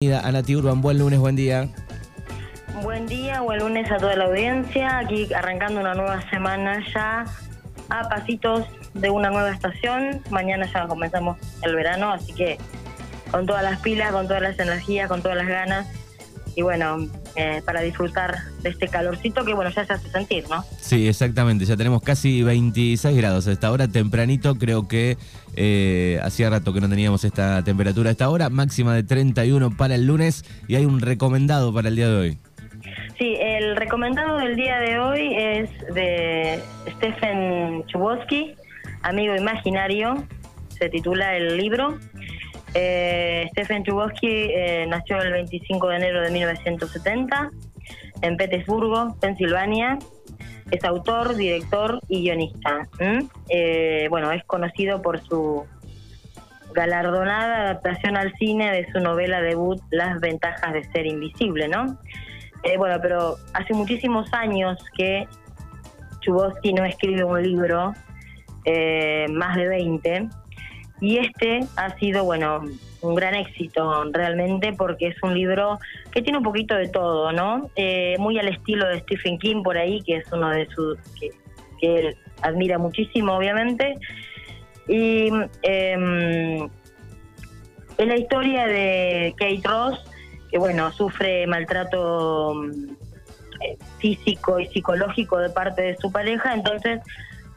Anati Urban, buen lunes, buen día. Buen día, buen lunes a toda la audiencia. Aquí arrancando una nueva semana ya a pasitos de una nueva estación. Mañana ya comenzamos el verano, así que con todas las pilas, con todas las energías, con todas las ganas. Y bueno, eh, para disfrutar de este calorcito que bueno, ya se hace sentir, ¿no? Sí, exactamente, ya tenemos casi 26 grados a esta hora, tempranito, creo que eh, hacía rato que no teníamos esta temperatura a esta hora, máxima de 31 para el lunes y hay un recomendado para el día de hoy. Sí, el recomendado del día de hoy es de Stephen Chubosky, Amigo Imaginario, se titula el libro. Eh, Stephen Chubosky eh, nació el 25 de enero de 1970 en Petersburgo, Pensilvania. Es autor, director y guionista. Eh, bueno, es conocido por su galardonada adaptación al cine de su novela debut Las ventajas de ser invisible, ¿no? Eh, bueno, pero hace muchísimos años que Chubosky no escribe un libro, más de 20, y este ha sido, bueno, un gran éxito realmente porque es un libro que tiene un poquito de todo, ¿no? Eh, muy al estilo de Stephen King por ahí, que es uno de sus... que, él admira muchísimo, obviamente. Y eh, es la historia de Kate Ross, que bueno, sufre maltrato eh, físico y psicológico de parte de su pareja, entonces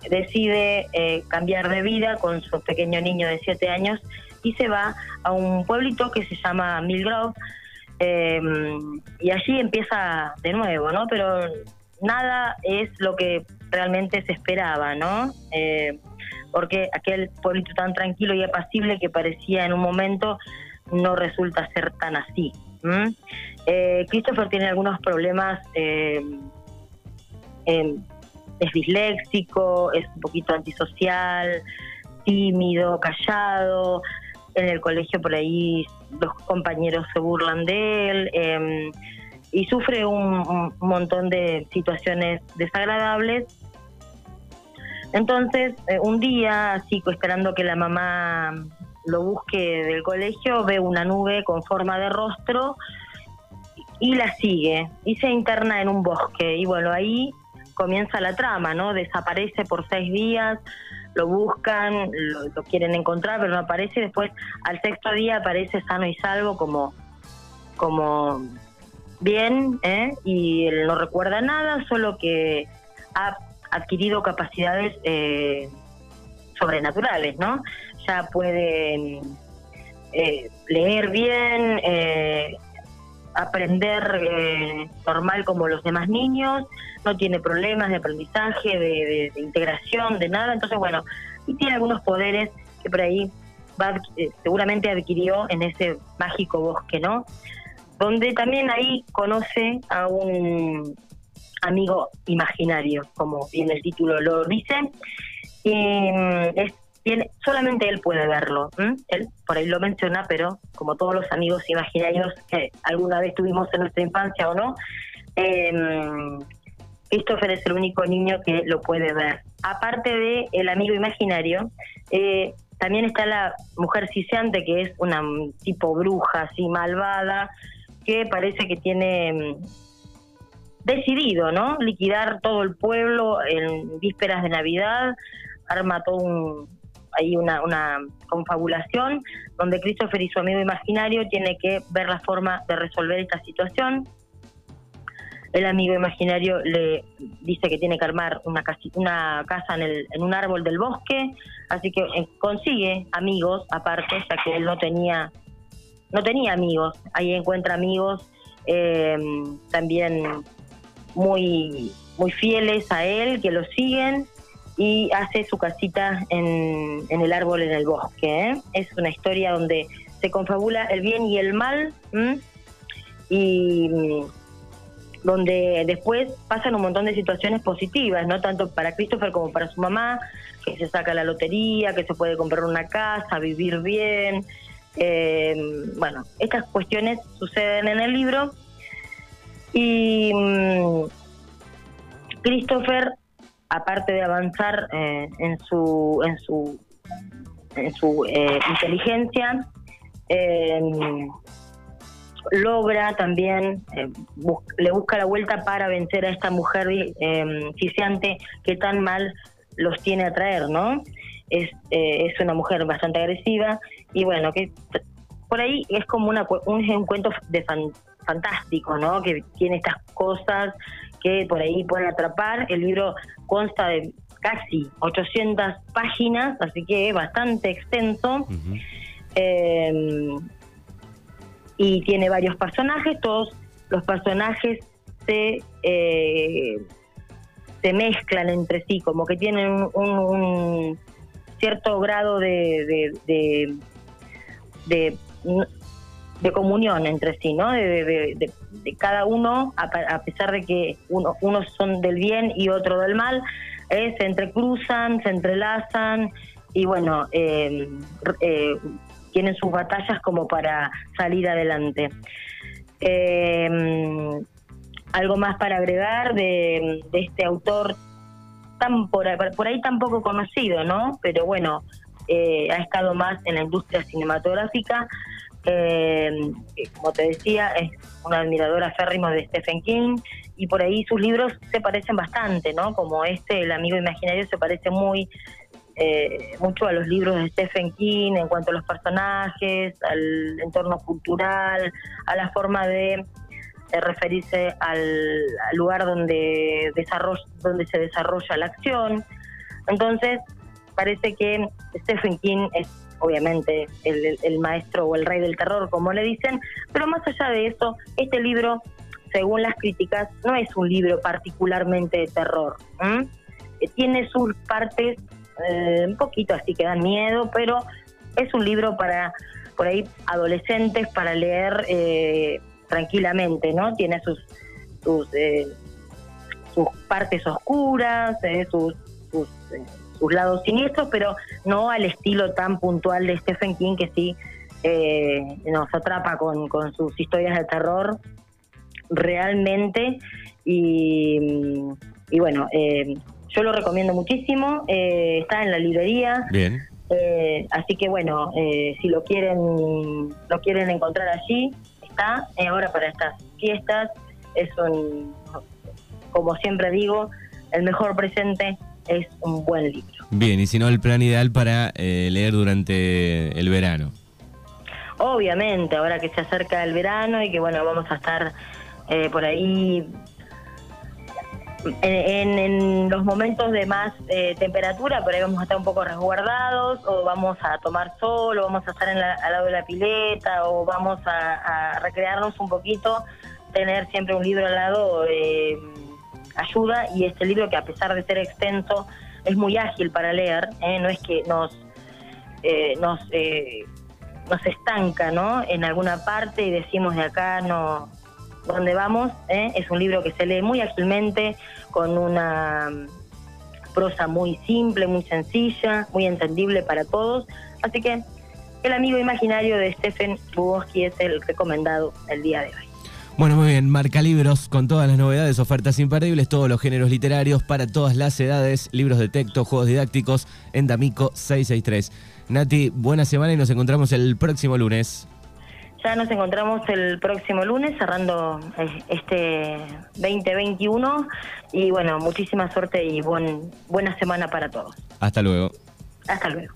decide eh, cambiar de vida con su pequeño niño de 7 años y se va a un pueblito que se llama Millgrove em, y allí empieza de nuevo, ¿no? Pero nada es lo que realmente se esperaba, ¿no? Eh, porque aquel pueblito tan tranquilo y apacible que parecía en un momento no resulta ser tan así. Eh, Christopher tiene algunos problemas em, es disléxico, es un poquito antisocial, tímido, callado. En el colegio por ahí los compañeros se burlan de él em, y sufre un, montón de situaciones desagradables. Entonces, eh, un día, así esperando que la mamá lo busque del colegio, ve una nube con forma de rostro y la sigue y se interna en un bosque. Y bueno, ahí comienza la trama, ¿no? Desaparece por seis días, lo buscan, lo, quieren encontrar, pero no aparece. Después, al sexto día, aparece sano y salvo, como, como bien, ¿eh? y él no recuerda nada, solo que ha adquirido capacidades eh, sobrenaturales, ¿no? Ya puede eh, leer bien, eh, aprender eh, normal como los demás niños, no tiene problemas de aprendizaje, de, integración, de nada. Entonces, bueno, y tiene algunos poderes que por ahí va, eh, seguramente adquirió en ese mágico bosque, ¿no? Donde también ahí conoce a un amigo imaginario, como bien el título lo dice. Y mm, es solamente él puede verlo. Él por ahí lo menciona, pero como todos los amigos imaginarios que alguna vez tuvimos en nuestra infancia o no, eh, Christopher es el único niño que lo puede ver. Aparte de el amigo imaginario, eh, también está la mujer ciciante, que es una tipo bruja así malvada, que parece que tiene mm, decidido, ¿no? Liquidar todo el pueblo en vísperas de Navidad, arma todo un, hay una, una confabulación donde Christopher y su amigo imaginario tiene que ver la forma de resolver esta situación. El amigo imaginario le dice que tiene que armar una, una casa en, el, en un árbol del bosque, así que eh, consigue amigos aparte, ya que él no tenía no tenía amigos. Ahí encuentra amigos eh, también muy muy fieles a él, que lo siguen y hace su casita en, el árbol en el bosque. ¿eh? Es una historia donde se confabula el bien y el mal y donde después pasan un montón de situaciones positivas, no tanto para Christopher como para su mamá, que se saca la lotería, que se puede comprar una casa, vivir bien. Eh, bueno, estas cuestiones suceden en el libro y mm, Christopher aparte de avanzar eh, en su en su en su eh, inteligencia em, logra también, eh, le busca la vuelta para vencer a esta mujer eh, que tan mal los tiene a traer, ¿no? Es, eh, es una mujer bastante agresiva y bueno, que por ahí es como una, un, un cuento de fantástico, ¿no? Que tiene estas cosas que por ahí pueden atrapar. El libro consta de casi 800 páginas, así que es bastante extenso. eh, y tiene varios personajes, todos los personajes se, eh, se mezclan entre sí, como que tienen un, cierto grado de, de, de, comunión entre sí, ¿no? De, cada uno, a, pesar de que uno, unos son del bien y otro del mal, eh, se entrecruzan, se entrelazan y bueno, eh, eh tienen sus batallas como para salir adelante. Em, algo más para agregar de, este autor tan por, ahí tan poco conocido, ¿no? Pero bueno, eh, ha estado más en la industria cinematográfica. Em, como te decía, es una admiradora férrima de Stephen King y por ahí sus libros se parecen bastante, ¿no? Como este, El amigo imaginario, se parece muy eh, mucho a los libros de Stephen King en cuanto a los personajes, al entorno cultural, a la forma de, referirse al, lugar donde, donde se desarrolla la acción. Entonces, parece que Stephen King es obviamente el, maestro o el rey del terror, como le dicen, pero más allá de eso, este libro, según las críticas, no es un libro particularmente de terror. Tiene sus partes eh, un poquito así que dan miedo, pero es un libro para, por ahí, adolescentes para leer eh, tranquilamente, ¿no? Tiene sus, sus, eh, sus partes oscuras, sus, sus, sus, lados siniestros, pero no al estilo tan puntual de Stephen King que sí nos atrapa con, con sus historias de terror realmente y, y bueno, eh, yo lo recomiendo muchísimo, eh, está en la librería. Bien. Eh, así que bueno, eh, si lo quieren lo quieren encontrar allí, está. ahora para estas fiestas es un, como siempre digo, el mejor presente es un buen libro. Bien, y si no, el plan ideal para leer durante el verano. Obviamente, ahora que se acerca el verano y que bueno, vamos a estar por ahí en, los momentos de más eh, temperatura, por ahí vamos a estar un poco resguardados, o vamos a tomar sol, o vamos a estar al lado de la pileta, o vamos a, recrearnos un poquito, tener siempre un libro al lado eh, ayuda, y este libro que a pesar de ser extenso, es muy ágil para leer, ¿eh? no es que nos, nos, nos estanca ¿no? en alguna parte y decimos de acá no donde vamos. ¿eh? Es un libro que se lee muy ágilmente, con una prosa muy simple, muy sencilla, muy entendible para todos. Así que El amigo imaginario de Stephen Bugowski es el recomendado el día de hoy. Bueno, muy bien, marca libros con todas las novedades, ofertas imperdibles, todos los géneros literarios para todas las edades, libros de texto, juegos didácticos en D'Amico 663. Nati, buena semana y nos encontramos el próximo lunes. Ya nos encontramos el próximo lunes cerrando eh, este 2021 y bueno, muchísima suerte y buen, buena semana para todos. Hasta luego. Hasta luego.